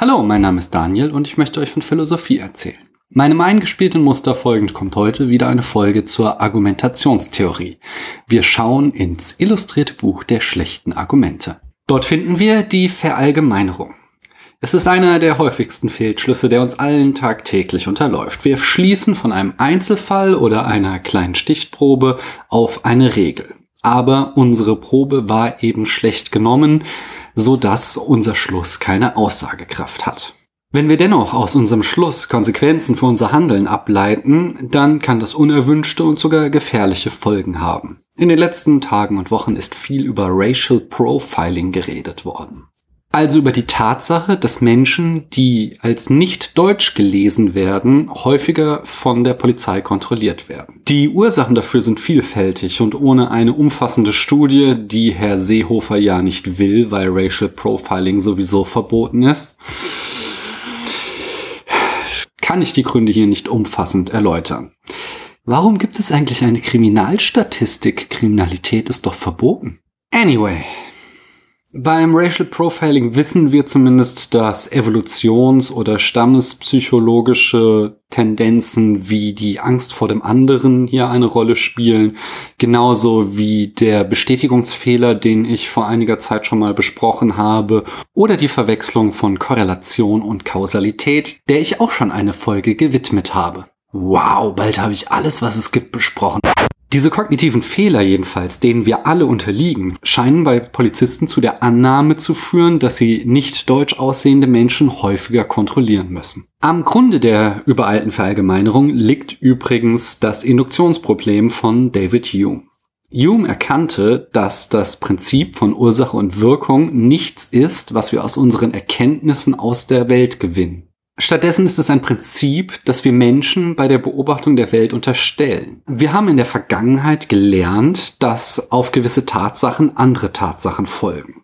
Hallo, mein Name ist Daniel und ich möchte euch von Philosophie erzählen. Meinem eingespielten Muster folgend kommt heute wieder eine Folge zur Argumentationstheorie. Wir schauen ins illustrierte Buch der schlechten Argumente. Dort finden wir die Verallgemeinerung. Es ist einer der häufigsten Fehlschlüsse, der uns allen tagtäglich unterläuft. Wir schließen von einem Einzelfall oder einer kleinen Stichprobe auf eine Regel. Aber unsere Probe war eben schlecht genommen, so dass unser Schluss keine Aussagekraft hat. Wenn wir dennoch aus unserem Schluss Konsequenzen für unser Handeln ableiten, dann kann das unerwünschte und sogar gefährliche Folgen haben. In den letzten Tagen und Wochen ist viel über Racial Profiling geredet worden. Also über die Tatsache, dass Menschen, die als nicht deutsch gelesen werden, häufiger von der Polizei kontrolliert werden. Die Ursachen dafür sind vielfältig und ohne eine umfassende Studie, die Herr Seehofer ja nicht will, weil Racial Profiling sowieso verboten ist, kann ich die Gründe hier nicht umfassend erläutern. Warum gibt es eigentlich eine Kriminalstatistik? Kriminalität ist doch verboten. Anyway, beim Racial Profiling wissen wir zumindest, dass evolutions- oder stammespsychologische Tendenzen wie die Angst vor dem anderen hier eine Rolle spielen, genauso wie der Bestätigungsfehler, den ich vor einiger Zeit schon mal besprochen habe, oder die Verwechslung von Korrelation und Kausalität, der ich auch schon eine Folge gewidmet habe. Wow, bald habe ich alles, was es gibt, besprochen. Diese kognitiven Fehler jedenfalls, denen wir alle unterliegen, scheinen bei Polizisten zu der Annahme zu führen, dass sie nicht deutsch aussehende Menschen häufiger kontrollieren müssen. Am Grunde der übereilten Verallgemeinerung liegt übrigens das Induktionsproblem von David Hume. Hume erkannte, dass das Prinzip von Ursache und Wirkung nichts ist, was wir aus unseren Erkenntnissen aus der Welt gewinnen. Stattdessen ist es ein Prinzip, das wir Menschen bei der Beobachtung der Welt unterstellen. Wir haben in der Vergangenheit gelernt, dass auf gewisse Tatsachen andere Tatsachen folgen.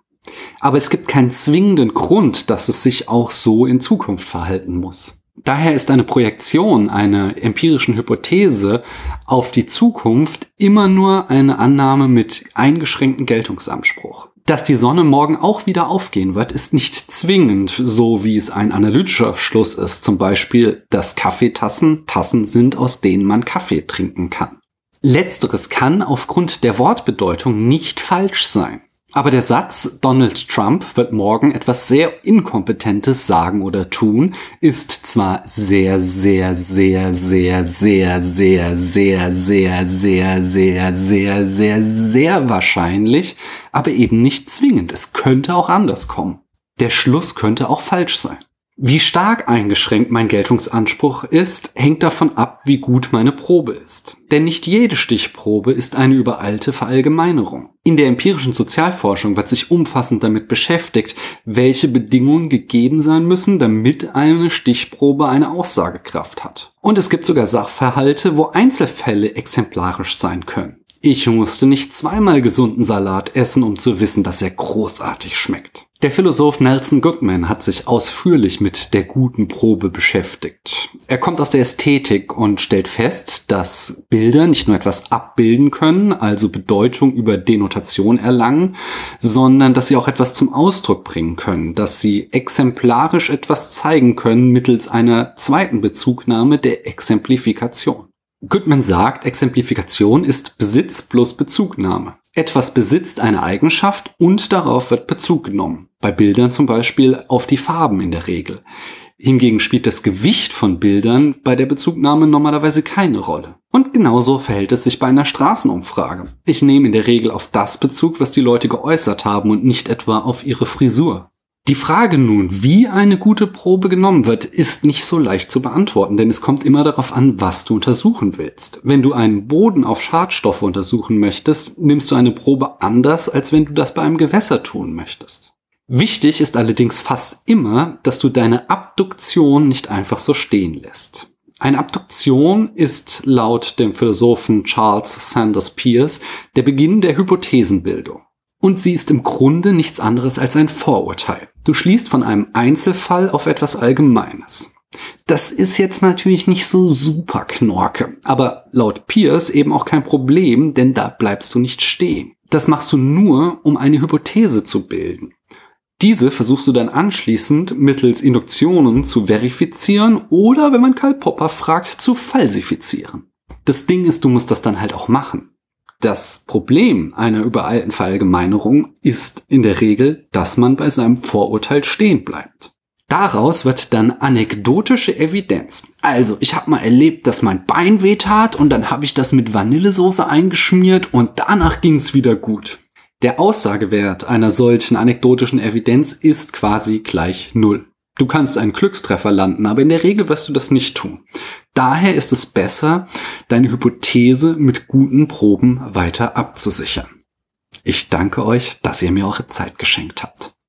Aber es gibt keinen zwingenden Grund, dass es sich auch so in Zukunft verhalten muss. Daher ist eine Projektion einer empirischen Hypothese auf die Zukunft immer nur eine Annahme mit eingeschränktem Geltungsanspruch. Dass die Sonne morgen auch wieder aufgehen wird, ist nicht zwingend, so wie es ein analytischer Schluss ist. Zum Beispiel, dass Kaffeetassen Tassen sind, aus denen man Kaffee trinken kann. Letzteres kann aufgrund der Wortbedeutung nicht falsch sein. Aber der Satz, Donald Trump wird morgen etwas sehr Inkompetentes sagen oder tun, ist zwar sehr, sehr, sehr, sehr, sehr, sehr, sehr, sehr, sehr, sehr, sehr, sehr, sehr wahrscheinlich, aber eben nicht zwingend. Es könnte auch anders kommen. Der Schluss könnte auch falsch sein. Wie stark eingeschränkt mein Geltungsanspruch ist, hängt davon ab, wie gut meine Probe ist. Denn nicht jede Stichprobe ist eine übereilte Verallgemeinerung. In der empirischen Sozialforschung wird sich umfassend damit beschäftigt, welche Bedingungen gegeben sein müssen, damit eine Stichprobe eine Aussagekraft hat. Und es gibt sogar Sachverhalte, wo Einzelfälle exemplarisch sein können. Ich musste nicht zweimal gesunden Salat essen, um zu wissen, dass er großartig schmeckt. Der Philosoph Nelson Goodman hat sich ausführlich mit der guten Probe beschäftigt. Er kommt aus der Ästhetik und stellt fest, dass Bilder nicht nur etwas abbilden können, also Bedeutung über Denotation erlangen, sondern dass sie auch etwas zum Ausdruck bringen können, dass sie exemplarisch etwas zeigen können mittels einer zweiten Bezugnahme der Exemplifikation. Goodman sagt, Exemplifikation ist Besitz plus Bezugnahme. Etwas besitzt eine Eigenschaft und darauf wird Bezug genommen. Bei Bildern zum Beispiel auf die Farben in der Regel. Hingegen spielt das Gewicht von Bildern bei der Bezugnahme normalerweise keine Rolle. Und genauso verhält es sich bei einer Straßenumfrage. Ich nehme in der Regel auf das Bezug, was die Leute geäußert haben und nicht etwa auf ihre Frisur. Die Frage nun, wie eine gute Probe genommen wird, ist nicht so leicht zu beantworten, denn es kommt immer darauf an, was du untersuchen willst. Wenn du einen Boden auf Schadstoffe untersuchen möchtest, nimmst du eine Probe anders, als wenn du das bei einem Gewässer tun möchtest. Wichtig ist allerdings fast immer, dass du deine Abduktion nicht einfach so stehen lässt. Eine Abduktion ist laut dem Philosophen Charles Sanders Peirce der Beginn der Hypothesenbildung. Und sie ist im Grunde nichts anderes als ein Vorurteil. Du schließt von einem Einzelfall auf etwas Allgemeines. Das ist jetzt natürlich nicht so super Knorke, aber laut Pierce eben auch kein Problem, denn da bleibst du nicht stehen. Das machst du nur, um eine Hypothese zu bilden. Diese versuchst du dann anschließend mittels Induktionen zu verifizieren oder, wenn man Karl Popper fragt, zu falsifizieren. Das Ding ist, du musst das dann halt auch machen. Das Problem einer übereilten Verallgemeinerung ist in der Regel, dass man bei seinem Vorurteil stehen bleibt. Daraus wird dann anekdotische Evidenz. Also, ich habe mal erlebt, dass mein Bein weh tat und dann habe ich das mit Vanillesoße eingeschmiert und danach ging es wieder gut. Der Aussagewert einer solchen anekdotischen Evidenz ist quasi gleich Null. Du kannst einen Glückstreffer landen, aber in der Regel wirst du das nicht tun. Daher ist es besser, deine Hypothese mit guten Proben weiter abzusichern. Ich danke euch, dass ihr mir eure Zeit geschenkt habt.